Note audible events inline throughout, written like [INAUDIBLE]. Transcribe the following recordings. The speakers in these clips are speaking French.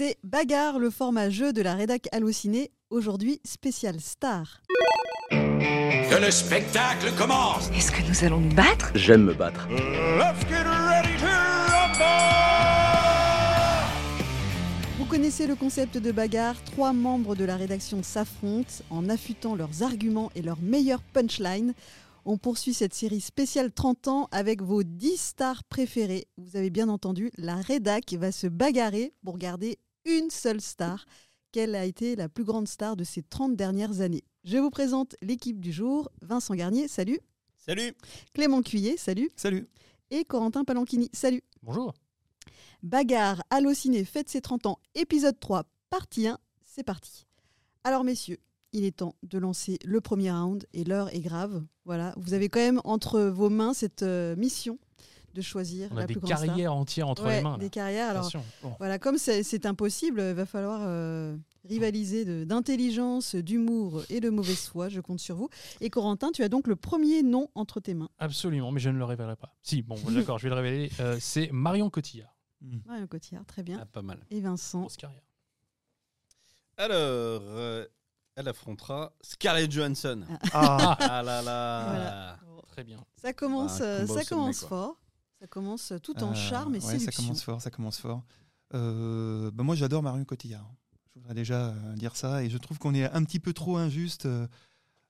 C'est Bagarre, le format jeu de la rédac hallucinée, aujourd'hui spécial star. Que le spectacle commence Est-ce que nous allons nous battre? J'aime me battre. Let's get ready to Vous connaissez le concept de bagarre, trois membres de la rédaction s'affrontent en affûtant leurs arguments et leurs meilleures punchlines. On poursuit cette série spéciale 30 ans avec vos 10 stars préférées. Vous avez bien entendu, la rédac va se bagarrer pour garder une seule star. Quelle a été la plus grande star de ces 30 dernières années? Je vous présente l'équipe du jour. Vincent Garnier, salut. Salut Clément Cuillet, salut. Salut Et Corentin Palanchini, salut. Bonjour Bagarre, Allociné, fête ses 30 ans, épisode 3, partie 1, c'est parti. Alors messieurs, il est temps de lancer le premier round et l'heure est grave. Voilà, vous avez quand même entre vos mains cette euh, mission de choisir On la des plus grande star. carrières entières entre Ouais, les mains. là. Des carrières. Alors. Bon. voilà, comme c'est impossible, il va falloir euh, rivaliser de- d'intelligence, d'humour et de mauvaise foi. Je compte sur vous. Et Corentin, tu as donc le premier nom entre tes mains. Absolument, mais je ne le révélerai pas. Si, bon, [LAUGHS] d'accord, je vais le révéler. Euh, c'est Marion Cotillard. Marion Cotillard, très bien. Ah, Pas mal. Et Vincent. Grosse carrière. Alors, euh, elle affrontera Scarlett Johansson. Ah, Ah là là Voilà. très bien. Ça commence, Un euh, ça commence quoi. fort. Ça commence tout en Euh, charme et ouais, séduction. ça commence fort, ça commence fort. Euh, bah moi, j'adore Marion Cotillard. Je voudrais déjà euh, dire ça. Et je trouve qu'on est un petit peu trop injuste euh,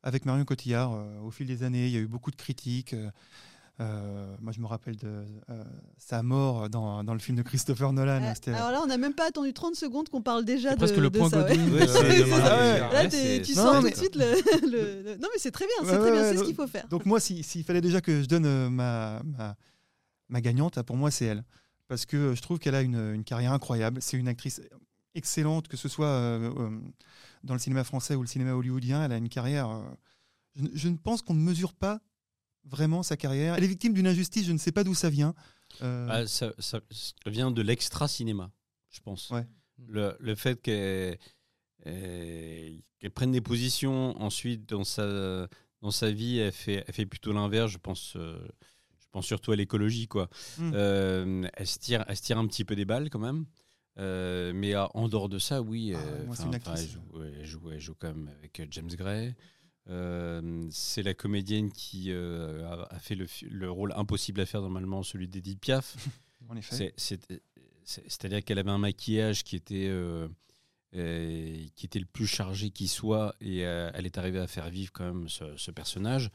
avec Marion Cotillard. Au fil des années, il y a eu beaucoup de critiques. Euh, moi, je me rappelle de euh, sa mort dans, dans le film de Christopher Nolan. Alors là, on n'a même pas attendu 30 secondes qu'on parle déjà C'est de, presque le de point ça. Ouais, [LAUGHS] ouais. Cotillard. Là, tu Non, sens tout de suite le, Non, mais c'est très bien, c'est Ouais, très bien, ouais, c'est ce qu'il faut faire. Donc moi, si- s'il fallait déjà que je donne euh, ma, ma, ma gagnante, pour moi, c'est elle. Parce que je trouve qu'elle a une, une carrière incroyable. C'est une actrice excellente, que ce soit euh, euh, dans le cinéma français ou le cinéma hollywoodien. Elle a une carrière... euh, je, ne- je ne pense qu'on ne mesure pas vraiment sa carrière. Elle est victime d'une injustice, je ne sais pas d'où ça vient. Euh, Ah, ça, vient de l'extra-cinéma, je pense. Ouais. Le, le fait qu'elle euh, prenne des positions, ensuite, dans sa, dans sa vie, elle fait, elle fait plutôt l'inverse. Je pense, euh, je pense surtout à l'écologie. quoi. Mm. Euh, elle, se tire, elle se tire un petit peu des balles, quand même. Euh, mais euh, en dehors de ça, oui. Ah, euh, moi, une actrice. elle, joue, elle joue- elle joue quand même avec euh, James Gray. C'est la comédienne qui a, a fait le, rôle impossible à faire normalement, celui d'Edith Piaf. [LAUGHS] en effet. C'est- c'est- c'est- C'est-à-dire qu'elle avait un maquillage qui était, qui était le plus chargé qui soit, et elle est arrivée à faire vivre quand même ce, ce personnage.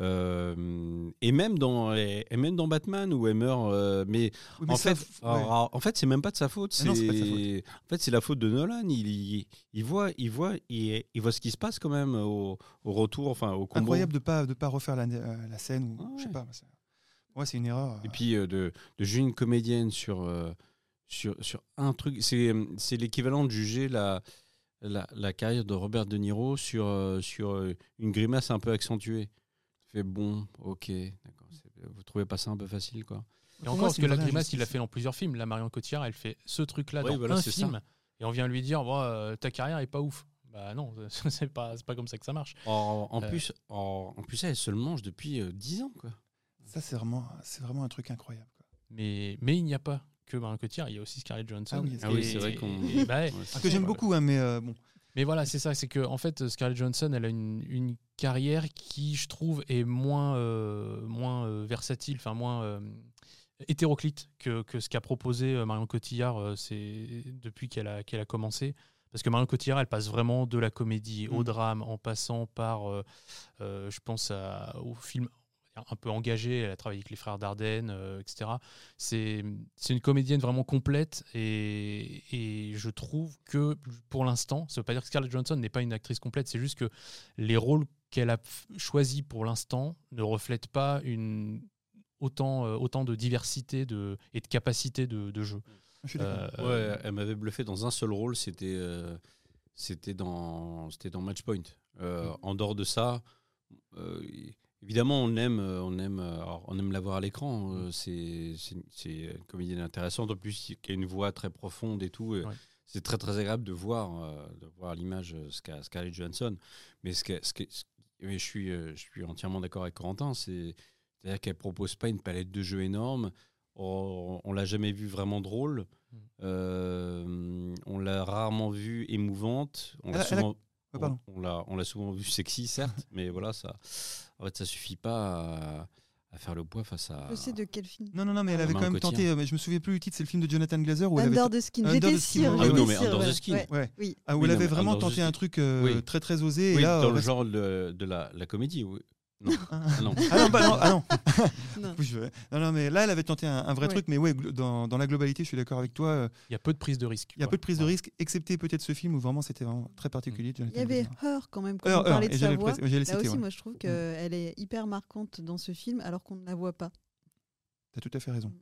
Euh, et même dans et même dans Batman où elle meurt euh, mais, Oui, mais en, fait, ouais. alors, en fait c'est même pas de sa faute Ah non, c'est pas de sa c'est en fait c'est la faute de Nolan il, il, il voit il voit il, il voit ce qui se passe quand même au, au retour enfin au combo Incroyable de pas de pas refaire la, euh, la scène ou Ah je sais ouais. pas. c'est- Ouais, c'est une erreur. Et puis de, de juger une comédienne sur, sur, sur un truc, c'est c'est l'équivalent de juger la, la, la carrière de Robert De Niro sur, euh, sur euh, une grimace un peu accentuée. Fais bon, ok, d'accord. Vous trouvez pas ça un peu facile, quoi Et encore, parce c'est que la grimace, il l'a fait dans plusieurs films. La Marion Cotillard, elle fait ce truc-là dans voilà, un ça. film. Et on vient lui dire, Bon, euh, ta carrière est pas ouf. Bah non, [LAUGHS] c'est pas, c'est pas comme ça que ça marche. En, en Euh. plus, en, en plus, elle se le mange depuis euh, 10 ans, quoi. Ça, c'est vraiment, c'est vraiment un truc incroyable. quoi. Mais, mais il n'y a pas que Marion Cotillard, il y a aussi Scarlett Johansson. Ah oui, Ah oui, c'est vrai qu'on- bah, Ouais, que j'aime beaucoup, hein, mais euh, bon. Mais voilà, c'est ça, c'est que en fait, Scarlett Johansson, elle a une, une carrière qui, je trouve, est moins, euh, moins euh, versatile, enfin moins euh, hétéroclite que, que ce qu'a proposé Marion Cotillard c'est depuis qu'elle a, qu'elle a commencé. Parce que Marion Cotillard, elle passe vraiment de la comédie au Mm. drame, en passant par, euh, je pense, à- au film un peu engagé. Elle a travaillé avec les frères Dardenne, euh, etc. C'est c'est une comédienne vraiment complète et, et je trouve que pour l'instant, ça veut pas dire que Scarlett Johansson n'est pas une actrice complète, c'est juste que les rôles qu'elle a choisis pour l'instant ne reflètent pas une autant, euh, autant de diversité de, et de capacité de, de jeu. Euh, Ouais, elle m'avait bluffé dans un seul rôle, c'était euh, c'était dans c'était dans Matchpoint. Euh, En dehors de ça, euh, évidemment on aime euh, on aime euh, alors, on aime la voir à l'écran. euh, c'est c'est une- comédienne intéressante en plus qui a une voix très profonde et tout. Ouais. C'est très très agréable de voir de voir à l'image ce qu'a Scarlett Johansson. Mais ce que, ce que- ce- mais je suis je suis entièrement d'accord avec Corentin. C'est c'est-à-dire qu'elle propose pas une palette de jeux énorme. On, on l'a jamais vu vraiment drôle. Mm. Euh, on l'a rarement vue émouvante. On l'a Elle a- elle a- souvent, Ouais, pardon. on, on l'a, on l'a souvent vue sexy, certes, [LAUGHS] mais voilà, ça, en fait, ça suffit pas à, à faire le poids face à. Je sais de quel film. Non, non, non, mais elle avait quand même tenté. euh, mais je me souviens plus du titre. C'est le film de Jonathan Glazer où elle avait. Under the Skin. Under J'étais sûre. Ah oui, non, mais Under the. Skin. Ouais. Ouais. Oui. Ah, où Oui, elle non, avait vraiment Under tenté un truc euh, Oui. très très osé. et là, dans euh, le reste- genre de, de la, la comédie, oui. Non, Ah, non. Ah non, bah non, ah non. [LAUGHS] Non. Non, non, mais là, elle avait tenté un, un vrai Ouais. truc, mais ouais, dans, dans la globalité, je suis d'accord avec toi. euh, Il y a peu de prise de risque. Il y a peu de prise de risque, excepté peut-être ce film où vraiment c'était vraiment très particulier. Il Jonathan y avait. Her quand même, quand Heure, on parlait de et sa voix. le Là citer, aussi, ouais. moi, je trouve qu'elle est hyper marquante dans ce film, alors qu'on ne la voit pas. T'as tout à fait raison.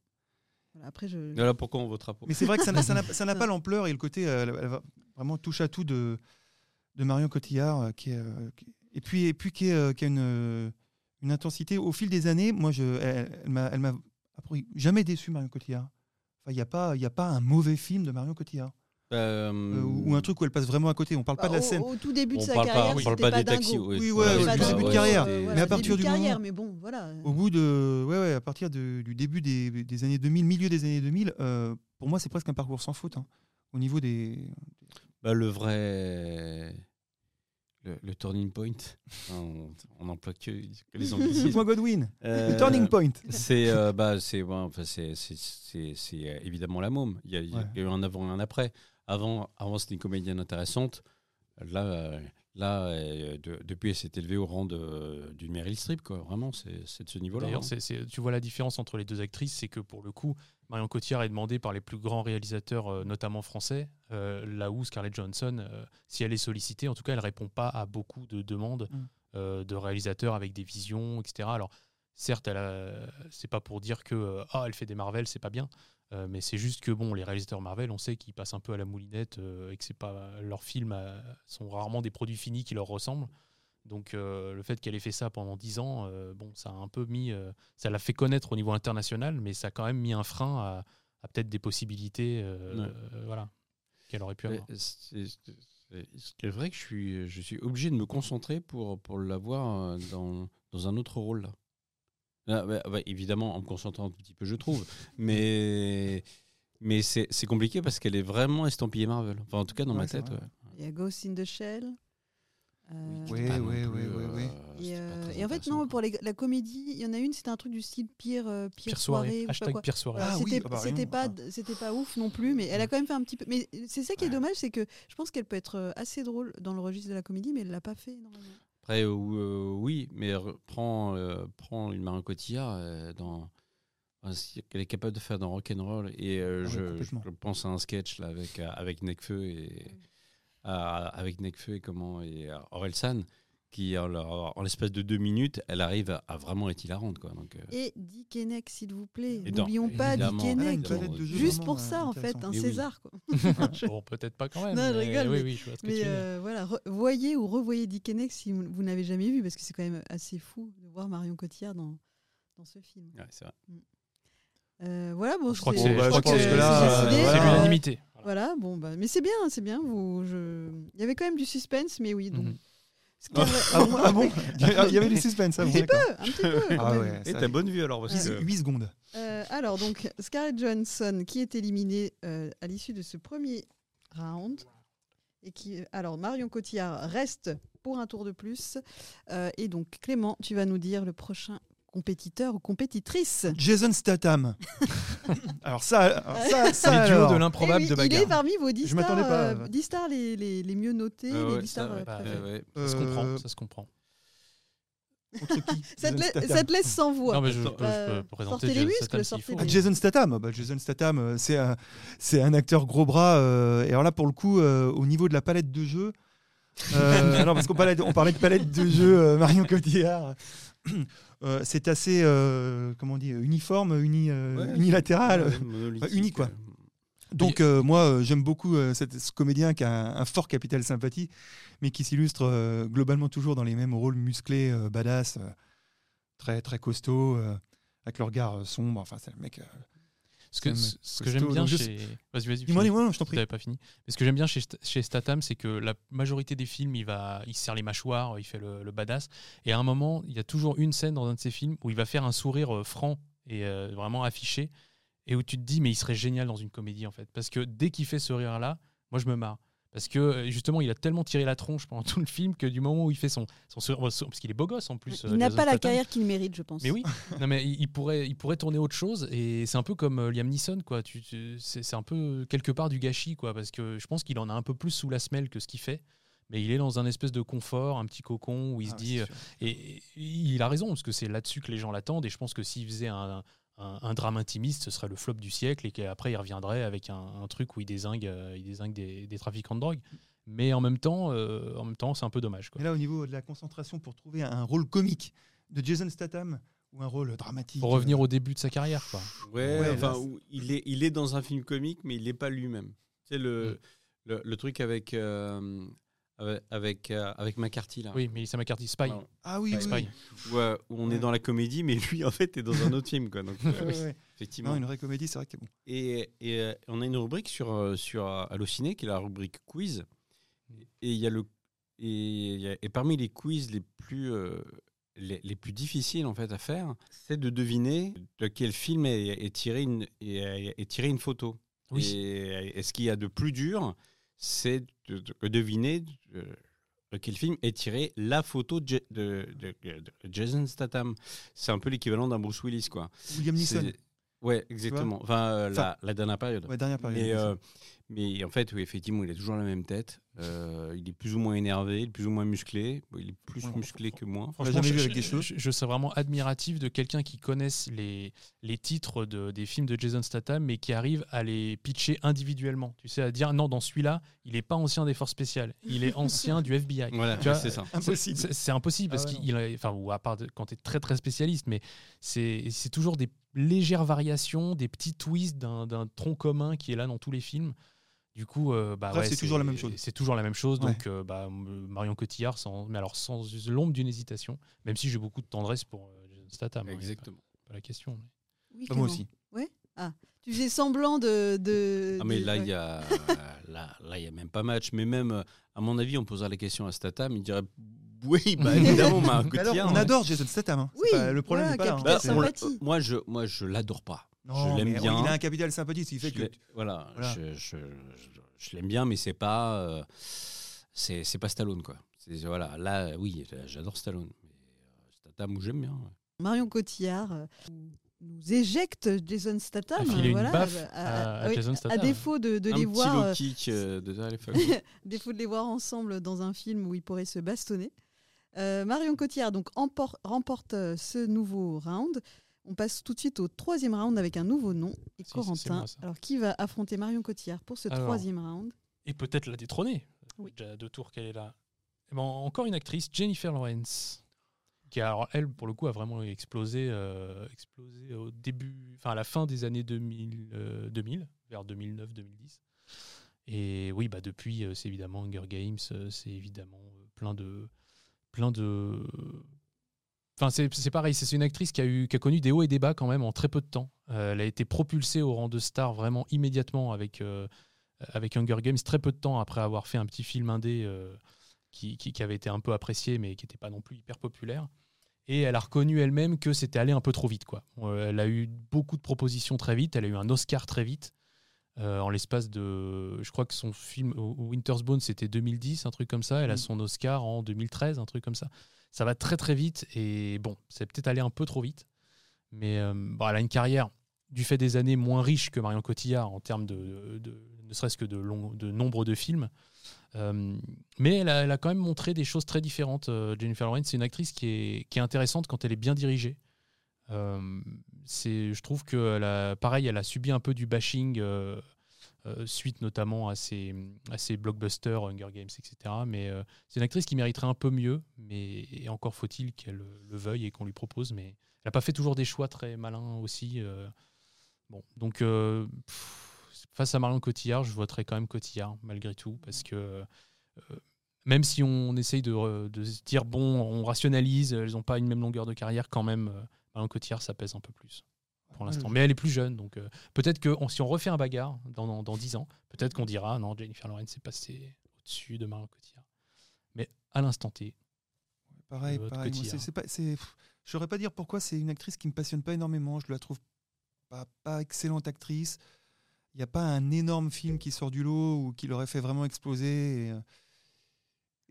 Voilà, après, je. Voilà pourquoi on votera pour. Mais c'est vrai que ça n'a- [LAUGHS] pas l'ampleur et le côté euh, elle, elle va vraiment touche à tout de, de Marion Cotillard. euh, qui est, euh, qui- et puis, et puis qui, est, euh, qui a une, une intensité. Au fil des années, moi, je, elle, elle m'a jamais déçu, Marion Cotillard. Enfin, Il n'y a, pas- il y a pas un mauvais film de Marion Cotillard. Euh, Euh, ou, un truc où elle passe vraiment à côté. On parle pas de la Bah, au, scène. au tout début de On sa parle pas- carrière, on parle c'était pas des taxis, oui. Oui, ouais, début de carrière. euh, Mais voilà, à partir début de du carrière, moment- mais bon, voilà. Au bout de, ouais, ouais, à partir de- du début des, des années 2000, milieu des années 2000, euh, pour moi, c'est presque un parcours sans faute. hein. Au niveau des. bah, le vrai. Le, le turning point. on, on emploie que, que les [LAUGHS] anglicismes. Moi, Godwin. Euh, Le turning point. C'est euh, bah, c'est ouais, enfin, c'est- c'est- c'est- c'est, euh, évidemment la môme. Il y, a, il y a eu un avant et un après. Avant, avant c'était une comédienne intéressante. Là, euh, là euh, de- depuis, elle s'est élevée au rang de- d'une Meryl Streep. Quoi. Vraiment, c'est c'est de ce niveau-là. D'ailleurs, hein. c'est- c'est- tu vois la différence entre les deux actrices, c'est que pour le coup, Marion Cotillard est demandée par les plus grands réalisateurs, euh, notamment français, euh, là où Scarlett Johansson, euh, si elle est sollicitée, en tout cas, elle répond pas à beaucoup de demandes Mm. euh, de réalisateurs avec des visions, etc. Alors, certes, elle a- c'est pas pour dire que ah, elle fait des Marvel, c'est pas bien. Euh, mais c'est juste que bon, les réalisateurs Marvel, on sait qu'ils passent un peu à la moulinette euh, et que c'est pas leurs films euh, sont rarement des produits finis qui leur ressemblent. Donc le fait qu'elle ait fait ça pendant 10 ans, bon, ça a un peu mis, ça l'a fait connaître au niveau international, mais ça a quand même mis un frein à, à peut-être des possibilités, Ouais. voilà, qu'elle aurait pu avoir. C'est vrai que je suis, je suis obligé de me concentrer pour, pour l'avoir dans, dans un autre rôle. Là. Ah, bah, bah, évidemment, en me concentrant un petit peu, je trouve. Mais, mais c'est c'est compliqué parce qu'elle est vraiment estampillée Marvel. Enfin, en tout cas, dans Ouais, ma tête. ouais. Il y a Ghost in the Shell. Euh, ouais. euh, c'était Et, pas euh, très et en fait, non, pour les- la comédie, il y en a une, c'était un truc du style pire, euh, pire, Pire soirée. soirée, hashtag quoi. pire soirée. Ah oui, c'était ah bah, pas, c'était pas ouf non plus, mais elle a quand même fait un petit peu. Mais c'est ça qui est dommage, c'est que je pense qu'elle peut être euh, assez drôle dans le registre de la comédie, mais elle l'a pas fait énormément. Après, euh, euh, oui, mais re- prends, euh, prends une Marion Cotillard euh, dans. qu'elle est capable de faire dans Rock'n'Roll. Et euh, Ah oui, je, pense à un sketch là, avec, avec Necfeu et. à- avec Necfeu et comment. Et euh, Orelsan, qui, en, l'espace de deux minutes, elle arrive à, à vraiment être hilarante. Quoi. Donc, euh, Et Dick Henneck, s'il vous plaît. N'oublions pas Dick Henneck. jeux Juste pour ça, euh, en fait, un oui. César. Quoi. [LAUGHS] bon, peut-être pas quand même. Non, je rigole, Oui, mais- oui, je vois ce que Mais tu euh, voilà, re- voyez ou revoyez Dick Henneck si vous, n'avez jamais vu, parce que c'est quand même assez fou de voir Marion Cotillard dans, dans ce film. ouais, c'est vrai. Euh, voilà, bon, Je crois que c'est- l'unanimité. Voilà. Bon, bah, mais c'est bien, c'est bien. Vous, je... Il y avait quand même du suspense, mais oui. Donc, Mhm. Ah bon, ah bon [LAUGHS] Il y avait du suspense. Ah, un bon, petit peu, un petit peu. Ah ouais, Et t'as bonne vue alors parce Ouais. que- 8 secondes. Euh, alors, donc, Scarlett Johansson, qui est éliminée euh, à l'issue de ce premier round. Et qui, alors, Marion Cotillard reste pour un tour de plus. Euh, et donc, Clément, tu vas nous dire le prochain compétiteur ou compétitrice. Jason Statham. [LAUGHS] alors ça, alors ça, ça Les duos alors. de l'improbable Eh oui, de Il est bagarre. parmi vos 10 Je m'attendais stars, pas. euh, 10 stars les, les, les mieux notés, Ah les ouais, 10 ça, stars euh, ouais, préférées. ouais, ouais. Ça se comprend, Euh, ça se comprend. contre qui [LAUGHS] Ça te, Jason ça laisse sans voix. Non, mais je, je Attends, peux, euh, je peux présenter sortez les Jason muscles, Statham Ah, Jason Statham, bah, Jason Statham, euh, c'est un, c'est un acteur gros bras. euh, et alors là, pour le coup, euh, au niveau de la palette de jeux, euh, [LAUGHS] non, parce qu'on parlait, on parlait de palette de jeux euh, Marion Cotillard. [CLEARS THROAT] euh, c'est assez, euh, comment on dit, uniforme, uni, euh, Ouais, unilatéral. [LAUGHS] Enfin, uni, quoi. Donc euh, moi, euh, j'aime beaucoup euh, ce comédien qui a un, un fort capital sympathie, mais qui s'illustre globalement toujours dans les mêmes rôles musclés, badass, très très costaud, avec le regard sombre. Enfin, c'est le mec. Ce que, ce que j'aime bien chez. Vas-y, vas-y. Dis-moi, finis. dis-moi, non, je t'en Tu prie. n'avais pas fini. Mais ce que j'aime bien chez, chez Statham, c'est que la majorité des films, il, va, il serre les mâchoires, il fait le, le badass. Et à un moment, il y a toujours une scène dans un de ses films où il va faire un sourire euh, franc et euh, vraiment affiché. Et où tu te dis, mais il serait génial dans une comédie, en fait. Parce que dès qu'il fait ce rire-là, Moi, je me marre. Parce que euh, justement, il a tellement tiré la tronche pendant [LAUGHS] tout le film que du moment où il fait son. son, son- son- parce qu'il est beau gosse en plus. Il euh, n'a pas la Statham. carrière qu'il mérite, je pense. Mais oui, [LAUGHS] non, mais il il pourrait, il pourrait tourner autre chose et c'est un peu comme euh, Liam Neeson quoi. Tu, tu- c'est c'est un peu quelque part du gâchis quoi parce que je pense qu'il en a un peu plus sous la semelle que ce qu'il fait. Mais il est dans un espèce de confort, un petit cocon où il se Ah, dit et, et il a raison parce que c'est là-dessus que les gens l'attendent et je pense que s'il faisait un, un, un drame intimiste, ce serait le flop du siècle et qu'après il reviendrait avec un, un truc où il désingue, euh, il désingue des, des trafiquants de drogue. Mais en même temps, euh, en même temps, c'est un peu dommage quoi. Et là, au niveau de la concentration pour trouver un rôle comique de Jason Statham ou un rôle dramatique. Pour revenir au début de sa carrière quoi. Ouais, Ouais, enfin, là, il, est, il est dans un film comique, mais il n'est pas lui-même. Tu sais, le, le, le truc avec, euh, avec, avec, euh, avec McCarthy, là. Oui, mais c'est McCarthy Spy. Non, Ah oui, oui, Spy. oui. où, euh, où on est dans la comédie, mais lui, en fait, est dans un autre film. Quoi, donc, [LAUGHS] euh, effectivement. Non, une vraie comédie, c'est vrai que bon. Et, et, euh, on a une rubrique sur, euh, sur euh, Allociné, qui est la rubrique quiz. Et, il y a le, et, il y a- et parmi les quiz les plus, euh, les, les plus difficiles en fait, à faire, c'est de deviner de quel film est, est tiré, une, est, est tiré une photo. Oui. Et, et ce qu'il y a de plus dur, c'est de, de- de deviner euh, de quel film est tiré la photo de, Ja- de- de- de Jason Statham. C'est un peu l'équivalent d'un Bruce Willis, quoi. William Neeson. Ouais, exactement. Enfin, euh, Enfin, la, la dernière période. Ouais, dernière période. Mais, euh, mais en fait, oui, effectivement, il a toujours la même tête. Euh, il est plus ou moins énervé, il est plus ou moins musclé. Il est plus Ouais, musclé que moi. Franchement, je, je- je- je serais vraiment admiratif de quelqu'un qui connaisse les, les titres de, des films de Jason Statham, mais qui arrive à les pitcher individuellement. Tu sais, à dire non, dans celui-là, il n'est pas ancien des forces spéciales, il est [LAUGHS] ancien du FBI. Voilà, Tu vois, c'est ça. Impossible. C'est- C'est impossible parce Ah ouais, qu'il, a- enfin, ou à part de- quand tu es très très spécialiste, mais c'est c'est toujours des légères variations, des petits twists d'un d'un tronc commun qui est là dans tous les films. Du coup, euh, bah ouais, c'est toujours la même chose. C'est toujours la même chose. Ouais. Donc, euh, bah, Marion Cotillard, sans, mais alors sans l'ombre d'une hésitation, même si j'ai beaucoup de tendresse pour euh, Jason Statham. hein, Exactement. Pas, pas la question. mais- Oui, Bah, moi aussi. Tu faisais semblant de. de Ah, mais de- là, il ouais. y a, là, là, il y a même pas match. Mais même, à mon avis, on posera la question à Statham, il dirait [LAUGHS] oui, bah [LAUGHS] évidemment, Marion alors, Cotillard, on ouais. adore Jason Statham. hein. Oui, pas- le problème voilà, pas là. hein. Bah, on moi, je, moi, je l'adore pas. Non, l'aime mais bien. Il a un capital sympathie, ce qui fait Je que. voilà, Voilà. je, je, je- je l'aime bien, mais c'est pas, euh, c'est, pas Stallone quoi. Voilà, là, oui, j'adore Stallone, mais euh, Statham, j'aime bien. ouais. Marion Cotillard euh, nous éjecte Jason Statham. A voilà, à- à oui, Jason à Statham. défaut de, de Un les petit voir. low euh, kick euh, [LAUGHS] de téléphone. [LAUGHS] défaut de les voir ensemble dans un film où ils pourraient se bastonner. Euh, Marion Cotillard donc empor- remporte ce nouveau round. On passe tout de suite au troisième round avec un nouveau nom et Si, Corentin. moi. Alors qui va affronter Marion Cotillard pour ce Alors. troisième round? Et peut-être la détrôner. Oui. Déjà deux tours qu'elle est là. Eh ben, encore une actrice, Jennifer Lawrence, qui a, alors, elle, pour le coup, a vraiment explosé, euh, explosé au début, enfin à la fin des années 2000, euh, 2000 vers 2009-2010. Et oui, bah depuis, euh, c'est évidemment Hunger Games, euh, c'est évidemment euh, plein de, plein de. Enfin, c'est c'est pareil, c'est une actrice qui a, eu, qui a connu des hauts et des bas quand même en très peu de temps. Euh, elle a été propulsée au rang de star vraiment immédiatement avec, euh, avec Hunger Games, très peu de temps après avoir fait un petit film indé euh, qui, qui, qui avait été un peu apprécié mais qui n'était pas non plus hyper populaire. Et elle a reconnu elle-même que c'était allé un peu trop vite. Quoi. Elle a eu beaucoup de propositions très vite, elle a eu un Oscar très vite. en l'espace de. Je crois que son film Winter's Bone, c'était 2010, un truc comme ça. Elle a Mm. son Oscar en 2013, un truc comme ça. Ça va très très vite et bon, c'est peut-être allé un peu trop vite. Mais euh, bon, elle a une carrière, du fait des années, moins riche que Marion Cotillard en termes de, ne serait-ce que de, nombre de films. Euh, mais elle a, quand même montré des choses très différentes. euh, Jennifer Lawrence, c'est une actrice qui est, qui est intéressante quand elle est bien dirigée. Je trouve que pareil, elle a subi un peu du bashing suite notamment à ses, blockbusters, Hunger Games, etc. Mais euh, c'est une actrice qui mériterait un peu mieux, mais et encore faut-il qu'elle le veuille et qu'on lui propose. Mais elle n'a pas fait toujours des choix très malins aussi. euh. bon, donc euh, face à Marion Cotillard, je voterai quand même Cotillard malgré tout parce que euh, même si on essaye de, se dire bon, on rationalise, elles n'ont pas une même longueur de carrière, quand même, euh, Marion Cotillard, ça pèse un peu plus pour l'instant. Mais elle est plus jeune, donc euh, peut-être que on- si on refait un bagarre dans, dans, dans 10 ans, peut-être qu'on dira non, Jennifer Lawrence est passée au-dessus de Marion Cotillard. Mais à l'instant T, Pareil, pareil. Je saurais pas dire pourquoi c'est une actrice qui me passionne pas énormément. Je la trouve pas, pas excellente actrice. il n'y a pas un énorme film qui sort du lot ou qui l'aurait fait vraiment exploser. Et, euh,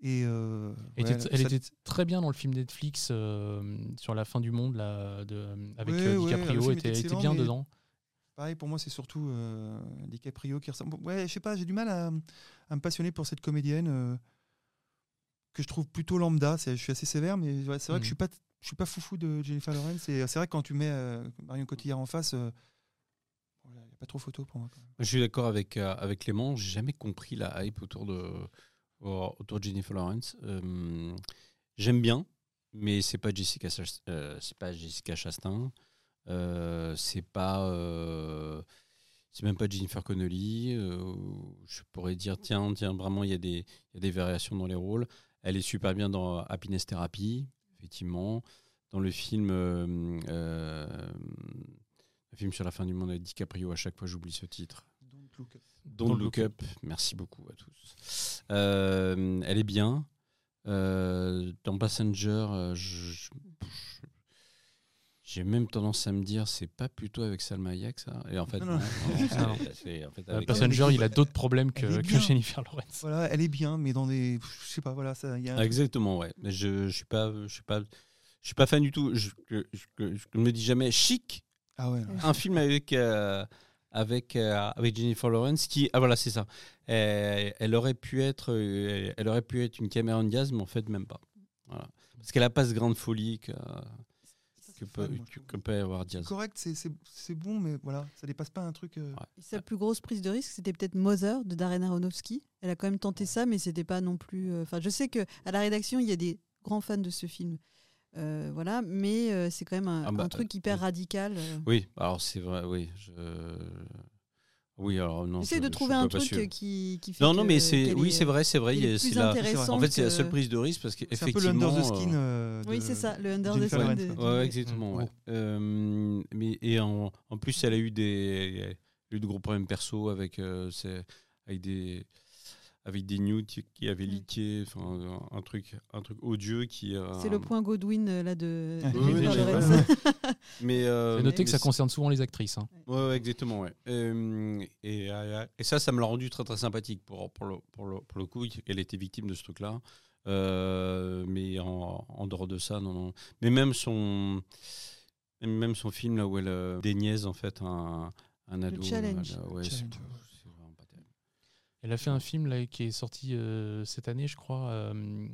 et, euh, Elle, ouais, était, elle ça- était très bien dans le film Netflix euh, sur la fin du monde là, de, avec Ouais, euh, ouais, DiCaprio. était, était excellent, bien dedans. Pareil, pour moi, c'est surtout euh, DiCaprio qui ressemble. Ouais, je sais pas, j'ai du mal à, à me passionner pour cette comédienne euh, que je trouve plutôt lambda. Je suis assez sévère, mais ouais, c'est vrai que je suis pas, je suis pas foufou de Jennifer Lawrence. Et c'est vrai que quand tu mets euh, Marion Cotillard en face, il n'y a pas trop photo pour moi. quand même. Je suis d'accord avec, euh, avec Clément. J'ai jamais compris la hype autour de, autour de Jennifer Lawrence. Euh, J'aime bien, mais c'est pas Jessica, euh, c'est pas Jessica Chastain. Euh, c'est pas, euh, c'est même pas Jennifer Connelly. je pourrais dire tiens, tiens, vraiment il y a des, il y a des variations dans les rôles. Elle est super bien dans Happiness Therapy, effectivement. Dans le film, le film sur la fin du monde avec DiCaprio, à chaque fois j'oublie ce titre. Don't look up. Don't, Don't Look Look Up. Merci beaucoup à tous. Euh, elle est bien. Euh, dans Passenger, euh, j'ai même tendance à me dire, c'est pas plutôt avec Salma Hayek ça Et en fait, Non, non, non. [LAUGHS] non, c'est- Non. c'est- en fait, avec- Passenger, il a d'autres problèmes que. Jennifer Lawrence. Voilà, elle est bien, mais dans des. Je sais pas, voilà, ça. Y a Ah, Exactement, ouais. Mais je, je suis pas, je suis pas, je suis pas fan du tout. Je, je, je- je me dis jamais chic. Ah ouais. un film avec euh, avec euh, avec Jennifer Lawrence qui ah voilà c'est ça elle, elle aurait pu être euh, elle aurait pu être une Cameron Diaz mais en fait même pas voilà. parce qu'elle a pas ce grain de folie que, que peut que, que peut avoir Diaz correct, c'est- c'est c'est bon, mais voilà, ça dépasse pas un truc. euh, Ouais. Et sa plus grosse prise de risque, c'était peut-être Mother de Darren Aronofsky. Elle a quand même tenté ça, mais c'était pas non plus. euh, Enfin, je sais que à la rédaction, il y a des grands fans de ce film. Euh, voilà, mais euh, c'est quand même un, Ah bah, un truc hyper oui. radical. euh. oui alors c'est vrai oui je oui alors non Essaye de trouver un truc euh, qui, qui fait non non mais c'est oui est, c'est vrai c'est vrai c'est la en fait c'est la seule prise de risque parce C'est un peu qu'effectivement l'under the euh, skin. euh, Oui, c'est ça, le under the skin. De-. Ouais, exactement. Ouais. Euh, mais et en, en plus, elle a eu des, elle a eu de gros problèmes perso avec, euh, avec des, avec des nudes qui, avaient Mm. leaké, enfin un, un truc, un truc odieux qui. euh, C'est le point Godwin euh, là de. Oui, oui. [LAUGHS] Mais euh, J'ai noté mais que ça concerne souvent les actrices. hein. Ouais, ouais, exactement, ouais. Euh, et, et ça, ça me l'a rendu très très sympathique pour, pour, le, pour, le, pour le coup. Elle était victime de ce truc-là. Euh, mais en, en dehors de ça, non, non. Mais même son, même son film là où elle déniaise en fait un, un ado. Challenge. là, ouais, Challenge, c'est vraiment pas terrible. Elle a fait un film là, qui est sorti euh, cette année, je crois, euh,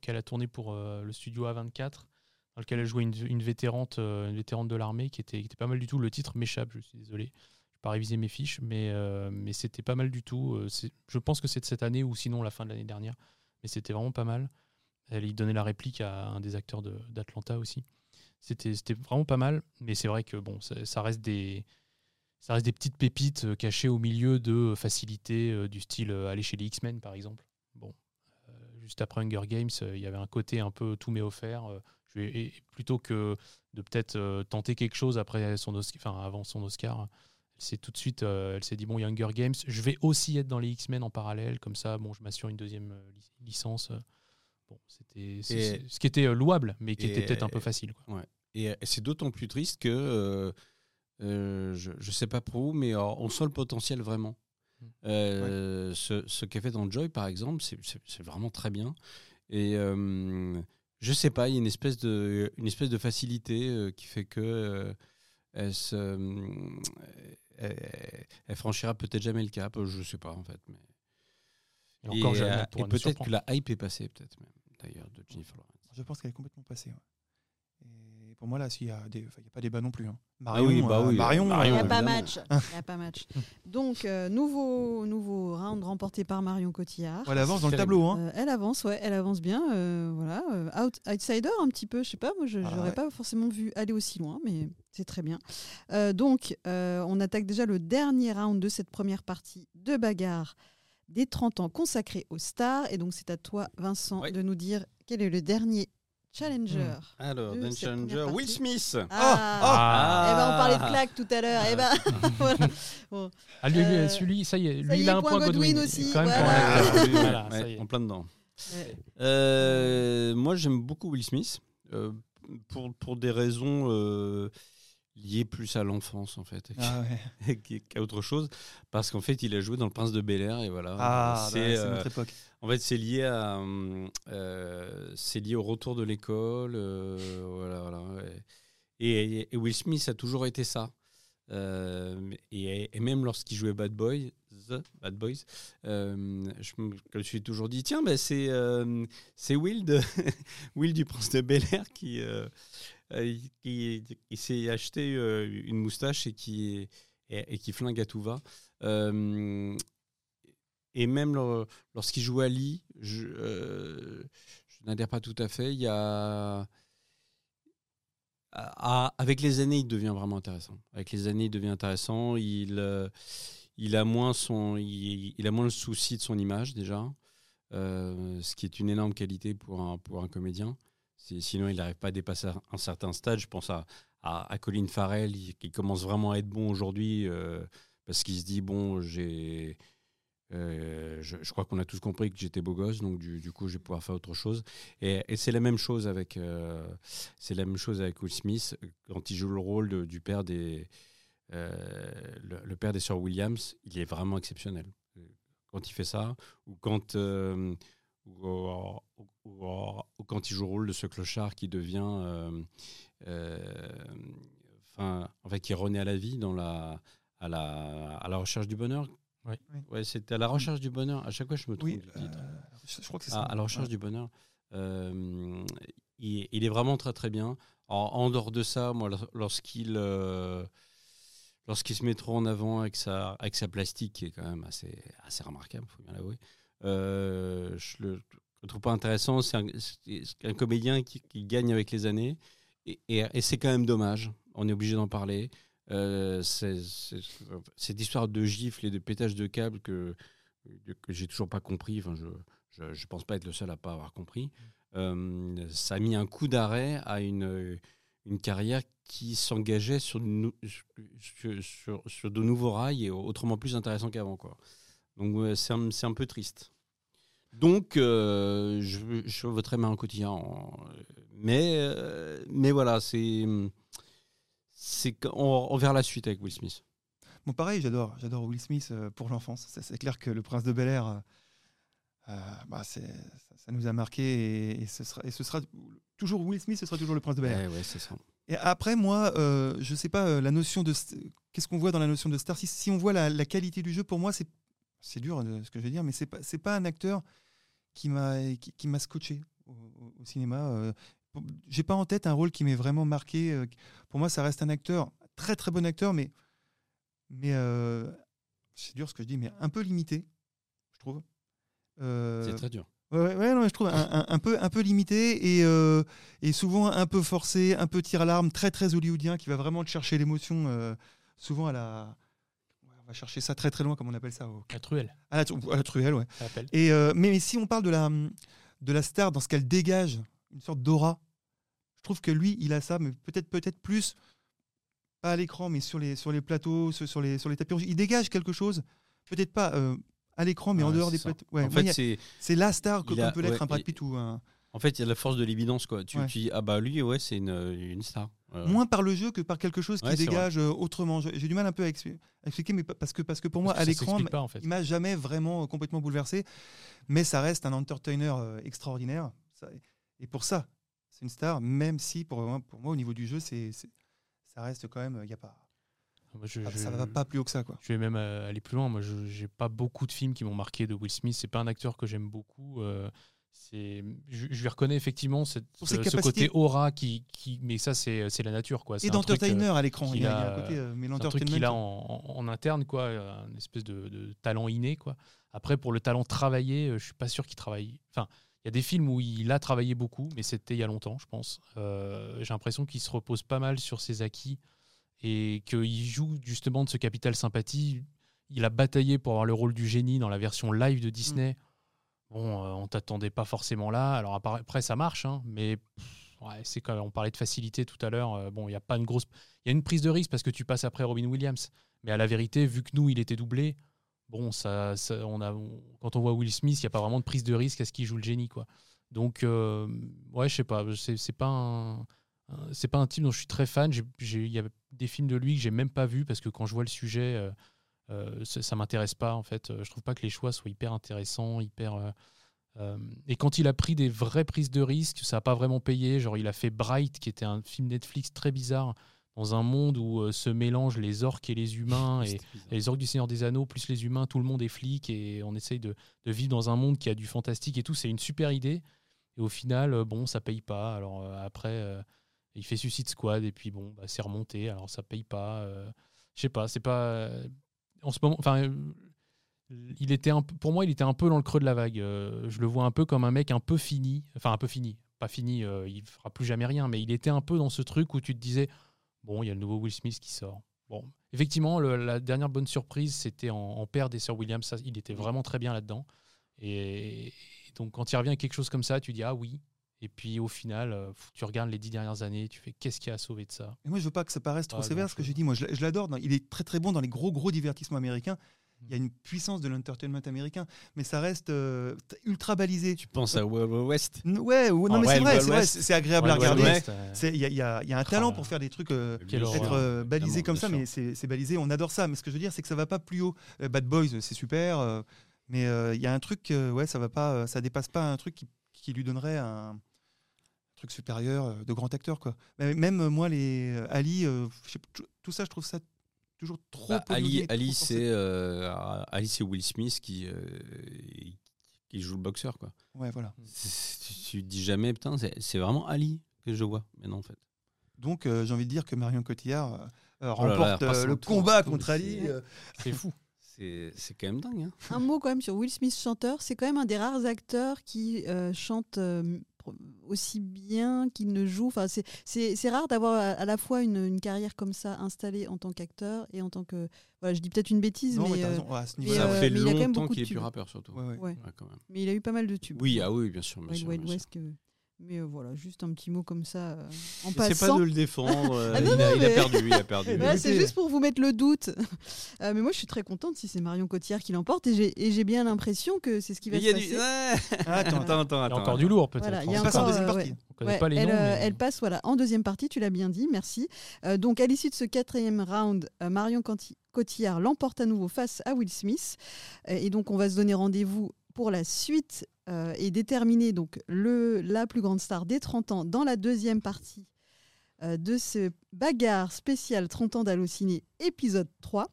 qu'elle a tourné pour euh, le studio A24, dans lequel elle jouait une, une vétérante, une vétérante de l'armée qui était, pas mal du tout. Le titre m'échappe, je suis désolé. Je n'ai pas révisé mes fiches, mais, c'était pas mal du tout. Je pense que c'est de cette année ou sinon la fin de l'année dernière. Mais c'était vraiment pas mal. Elle y donnait la réplique à un des acteurs d'Atlanta aussi. C'était vraiment pas mal, mais c'est vrai que bon, ça reste des, ça reste des petites pépites euh, cachées au milieu de euh, facilités euh, du style aller chez les X-Men par exemple. Bon, juste après Hunger Games, il y avait un côté un peu tout m'est offert. je vais- et plutôt que de peut-être tenter quelque chose après son Oscar, enfin avant son Oscar, elle s'est tout de suite, elle s'est dit bon, il y a Hunger Games, je vais aussi être dans les X-Men en parallèle, comme ça, bon, je m'assure une deuxième lic- licence. Bon, c'était ce qui était louable, mais qui était peut-être un peu facile. quoi. Et c'est d'autant plus triste que euh, je ne sais pas pour vous, mais on sent le potentiel vraiment. Mm. Euh, Ce, ce qu'elle fait dans Joy, par exemple, c'est- vraiment très bien. Et euh, je sais pas, il y a une espèce de, une espèce de facilité euh, qui fait que euh, elle, se, euh, elle, elle franchira peut-être jamais le cap. Je sais pas en fait. Mais... Et encore et, peut-être que la hype est passée, peut-être même, d'ailleurs, de Jennifer Lawrence. Je pense qu'elle est complètement passée. ouais. Pour moi, là, s'il y a des, il n'y a pas débat non plus. hein. Ah oui, bah euh, oui, Marion, Marion, Il n'y euh, a pas match. Il y a pas match. [LAUGHS] Donc, euh, nouveau, nouveau round remporté par Marion Cotillard. elle avance dans le tableau. Hein. Euh, elle avance, ouais, elle avance bien. euh, voilà, euh, out- outsider un petit peu, je sais pas, moi je Ah ouais. pas forcément vu aller aussi loin, mais c'est très bien. Euh, donc, euh, on attaque déjà le dernier round de cette première partie de bagarre des 30 ans consacrés aux stars. Et donc, c'est à toi, Vincent, de nous dire quel est le dernier challenger. Alors, De Dan Challenger, Will. Smith. Ah, Eh ben, on parlait de Ah. claque tout à l'heure. Eh ben, [LAUGHS] voilà. Bon. Ah, lui, lui, Euh, celui, ça y est, ça lui, y il a un point point Godwin Godwin. aussi, Quand même voilà. acteur. Ah, Voilà, ouais, ça y est. en plein dedans. Ouais. Euh, moi, j'aime beaucoup Will Smith euh, pour, pour des raisons. Euh, lié plus à l'enfance en fait Ah ouais. [LAUGHS] qu'à autre chose parce qu'en fait il a joué dans le Prince de Bel Air et voilà Ah, bah, c'est euh, notre époque. en fait c'est lié à hum, euh, c'est lié au retour de l'école euh, voilà, voilà et, et- et Will Smith a toujours été ça Euh, et, et même lorsqu'il jouait Bad Boy The Bad Boys euh, je me je me suis toujours dit tiens bah, c'est euh, c'est Will de [LAUGHS] Will du Prince de Bel Air qui euh, euh, qui, qui s'est acheté euh, une moustache et qui, et, qui flingue à tout va. Euh, et même lor- lorsqu'il joue Ali, je, euh, n'adhère pas tout à fait. Il y a. avec les années, il devient vraiment intéressant. Avec les années, il devient intéressant. Il, euh, il, a, moins son, il, a moins le souci de son image, déjà. Euh, ce qui est une énorme qualité pour un, pour un comédien. Si- Sinon, il n'arrive pas à dépasser un- certain stade. Je pense à, à, Colin Farrell, qui commence vraiment à être bon aujourd'hui euh, parce qu'il se dit bon, j'ai. euh, je, crois qu'on a tous compris que j'étais beau gosse, donc du, du coup, je vais pouvoir faire autre chose. Et, et c'est la même chose avec, euh, c'est la même chose avec Will Smith quand il joue le rôle du père des, euh, le, père des sœurs Williams. Il est vraiment exceptionnel quand il fait ça, ou quand euh, quand il joue le rôle de ce clochard qui devient, euh, euh, enfin, en fait, qui renaît à la vie dans la, à la, à la recherche du bonheur. Oui. Oui. Ouais, c'était à la recherche du bonheur. À chaque fois, je me trompe Oui, du titre. euh, je, je crois que c'est Ah, ça. à la recherche Ouais. du bonheur. Euh, il, il est vraiment très très bien. En, en dehors de ça, moi, lors- lorsqu'il euh, lorsqu'il se met trop en avant avec sa, avec sa plastique, qui est quand même assez, assez remarquable, il faut bien l'avouer, euh, je le, je trouve pas intéressant. C'est un, comédien qui, gagne avec les années. Et, c'est quand même dommage. On est obligé d'en parler. Euh, cette histoire de gifles et de pétage de câbles que, j'ai toujours pas compris. Enfin, je, je, pense pas être le seul à pas avoir compris. Euh, ça a mis un coup d'arrêt à une, une carrière qui s'engageait sur, de nouveaux rails et autrement plus intéressant qu'avant. Quoi. Donc c'est un, c'est un peu triste. Donc euh, je, je voterai au quotidien. en- Mais, euh, mais voilà, c'est. verra la suite avec Will Smith. Bon, pareil, j'adore, j'adore Will Smith euh, pour l'enfance. C'est- clair que le Prince de Bel Air, euh, euh, bah, c'est- ça, ça nous a marqué et, et ce sera, et ce sera toujours Will Smith, ce sera toujours le Prince de Bel Air. Ouais, ouais, c'est ça. Et après, moi, euh, je sais pas euh, la notion de st- qu'est-ce qu'on voit dans la notion de star. Si, si on voit la, la qualité du jeu, pour moi, c'est c'est dur euh, ce que je vais dire, mais c'est pas c'est pas un acteur qui m'a qui, qui m'a scotché au, au- cinéma. euh. J'ai pas en tête un rôle qui m'est vraiment marqué. euh, Pour moi, ça reste un acteur très très bon acteur, mais mais euh, c'est dur ce que je dis, mais un peu limité, je trouve. Euh, C'est très dur. Ouais, non, je trouve un, un- un peu, un peu limité et, euh, et souvent un peu forcé, un peu tir à l'arme, très très hollywoodien qui va vraiment te chercher l'émotion, souvent à la. Va chercher ça très très loin, comme on appelle ça. au- La truelle, À la, tru- à la truelle, ouais. Et, euh, mais, mais si on parle de la, de la star dans ce qu'elle dégage, une sorte d'aura, je trouve que lui, il a ça, mais peut-être peut-être plus, pas à l'écran, mais sur les, sur les plateaux, sur les, sur les tapis rouges. Il dégage quelque chose, peut-être pas euh, à l'écran, mais en Ouais, dehors des plateaux. Ouais, en fait, c'est. c'est la star que a- peut l'être ouais, un Brad et- Pitt ou un. En fait, il y a la force de l'évidence, quoi. Tu, Ouais. tu dis, ah bah lui, ouais, c'est une, une star. Euh, Moins par le jeu que par quelque chose qui Ouais, dégage euh, autrement. J'ai du mal un peu à expli- à expliquer, mais pa- parce que, parce que pour moi, Parce à que l'écran, en fait. il m'a jamais vraiment euh, complètement bouleversé. Mais ça reste un entertainer extraordinaire. Et pour ça, c'est une star, même si pour moi, pour moi au niveau du jeu, c'est ça reste quand même. Il y a pas, Moi, je- ça, je- ça va pas plus haut que ça. Quoi. Je vais même aller plus loin. Moi, je j'ai pas beaucoup de films qui m'ont marqué de Will Smith. C'est pas un acteur que j'aime beaucoup. euh, c'est, je, je lui reconnais effectivement cette- ses ce, côté aura qui, qui, mais ça c'est c'est la nature quoi. C'est Et truc, euh, d'entertainer à l'écran. Il a, il y a a- un côté, euh, mais c'est un truc qu'il a en, en- en interne quoi, euh, une espèce de, de talent inné quoi. Après pour le talent travaillé, euh, je suis pas sûr qu'il travaille. Enfin, il y a des films où il a travaillé beaucoup, mais c'était il y a longtemps, je pense. Euh, J'ai l'impression qu'il se repose pas mal sur ses acquis et qu'il joue justement de ce capital sympathie. Il a bataillé pour avoir le rôle du génie dans la version live de Disney. Bon, euh, on t'attendait pas forcément là. Alors après, ça marche, hein, mais c'est quand on parlait de facilité tout à l'heure. euh, bon, il y a pas une grosse, il y a une prise de risque parce que tu passes après Robin Williams. Mais à la vérité, vu que nous, il était doublé, bon, ça, ça- on a, quand on voit Will Smith, il n'y a pas vraiment de prise de risque à ce qu'il joue le génie, quoi. Donc, euh, ouais, je sais pas, c'est pas un, c'est pas un type dont je suis très fan. Il y a des films de lui que j'ai même pas vu parce que quand je vois le sujet, euh, ça, m'intéresse pas en fait. Euh, Je trouve pas que les choix soient hyper intéressants, hyper. euh, euh, et quand il a pris des vraies prises de risques, ça a pas vraiment payé. Genre, il a fait Bright, qui était un film Netflix très bizarre dans un monde où euh, se mélangent les orques et les humains [LAUGHS] et les orques du Seigneur des Anneaux plus les humains, tout le monde est flic et on essaye de, de vivre dans un monde qui a du fantastique et tout. C'est une super idée. Et au final, bon, ça paye pas. Alors après, il fait Suicide Squad et puis bon, bah, c'est remonté. Alors ça paye pas. Je sais pas, c'est pas. En ce moment, enfin, il était pour moi, il était un peu dans le creux de la vague. Euh, je le vois un peu comme un mec un peu fini. Enfin, un peu fini. Pas fini, euh, il fera plus jamais rien. Mais il était un peu dans ce truc où tu te disais, bon, il y a le nouveau Will Smith qui sort. Bon, effectivement, la dernière bonne surprise, c'était en, père des Sir Williams. Il était vraiment très bien là-dedans. Et, et donc, quand il revient à quelque chose comme ça, tu dis ah oui. Et puis au final, euh, tu regardes les dix dernières années, tu fais qu'est-ce qui a sauvé de ça? Et moi, je veux pas que ça paraisse trop Pas sévère ce que j'ai dit. Moi, je, l'adore. Il est très très bon dans les gros gros divertissements américains. Il y a une puissance de l'entertainment américain, mais ça reste euh, ultra balisé. Tu penses à Wild West? Ouais, ou- non, Ah, mais c'est vrai, c'est agréable à Wild regarder. Il y, a- y y un Ah, talent pour faire des trucs, euh, être euh, balisé comme ça, mais c'est balisé. On adore ça. Mais ce que je veux dire, c'est que ça va pas plus haut. Euh, Bad Boys, c'est super, euh, mais euh, il y a un truc, euh, ouais, ça va pas, euh, ça dépasse pas un truc qui, qui lui donnerait un truc supérieur euh, de grand acteur, quoi. Mais Même euh, moi, les euh, Ali, euh, sais tout- ça, je trouve ça toujours trop. Bah, Ali, Ali c'est euh, Ali, c'est Will Smith qui, euh, qui joue le boxeur. Quoi. Ouais, voilà. Tu, dis jamais, putain, c'est c'est vraiment Ali que je vois. Mais non, en fait. Donc, euh, j'ai envie de dire que Marion Cotillard Oh là là, remporte le combat contre c'est- Ali. euh, C'est fou. C'est c'est quand même dingue. Hein. Un mot quand même sur Will Smith chanteur, c'est quand même un des rares acteurs qui euh, chante euh, aussi bien qu'il ne joue. Enfin, c'est- c'est c'est rare d'avoir à, à la fois une, une carrière comme ça installée en tant qu'acteur et en tant que. Voilà, je dis peut-être une bêtise, non, mais, mais euh. Ouais, à ce mais, niveau-là, Ça euh, fait mais il a quand même longtemps qu'il est plus rappeur, surtout. ouais, ouais. ouais. Ouais, quand même. mais il a eu pas mal de tubes. Oui, ah oui, bien sûr. Bien Wild sûr, Wild bien sûr. West, que- Mais euh, voilà, juste un petit mot comme ça euh, en C'est passant. pas de le défendre. euh, [LAUGHS] Ah non, il, a, non, il a mais- perdu. Il a [LAUGHS] perdu. Voilà, c'est juste pour vous mettre le doute. [LAUGHS] Euh, mais moi, je suis très contente si c'est Marion Cotillard qui l'emporte et j'ai bien l'impression que c'est ce qui va se y a passer. du. Ouais. Ah, attends, Attends, attends, Il y a encore du lourd peut-être. Voilà, il y a en pas. deuxième euh, partie. ouais. On connaît Ouais, pas les elle, noms. mais- elle passe voilà, en deuxième partie, tu l'as bien dit, merci. Euh, donc à l'issue de ce quatrième round, euh, Marion Cotillard l'emporte à nouveau face à Will Smith. Euh, et donc on va se donner rendez-vous pour la suite euh, et déterminer donc le, la plus grande star des 30 ans dans la deuxième partie euh, de ce bagarre spécial 30 ans d'Allociné épisode 3.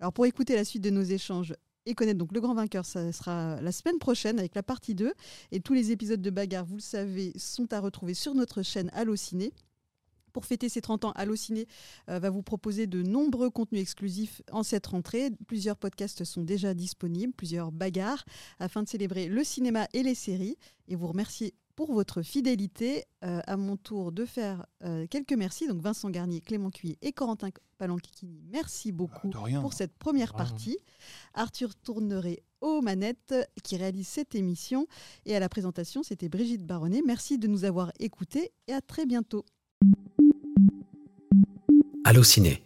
Alors pour écouter la suite de nos échanges et connaître donc le grand vainqueur, ça sera la semaine prochaine avec la partie 2. Et tous les épisodes de Bagarre, vous le savez, sont à retrouver sur notre chaîne Allociné. Pour fêter ses 30 ans, Allociné euh, va vous proposer de nombreux contenus exclusifs en cette rentrée. Plusieurs podcasts sont déjà disponibles, plusieurs bagarres, afin de célébrer le cinéma et les séries. Et vous remercier pour votre fidélité. Euh, à mon tour de faire euh, quelques merci. Donc Vincent Garnier, Clément Cuy et Corentin Palanchini, merci beaucoup rien. pour cette première partie. Arthur Tourneret aux manettes qui réalise cette émission. Et à la présentation, c'était Brigitte Baronnet. Merci de nous avoir écoutés et à très bientôt. Allociné,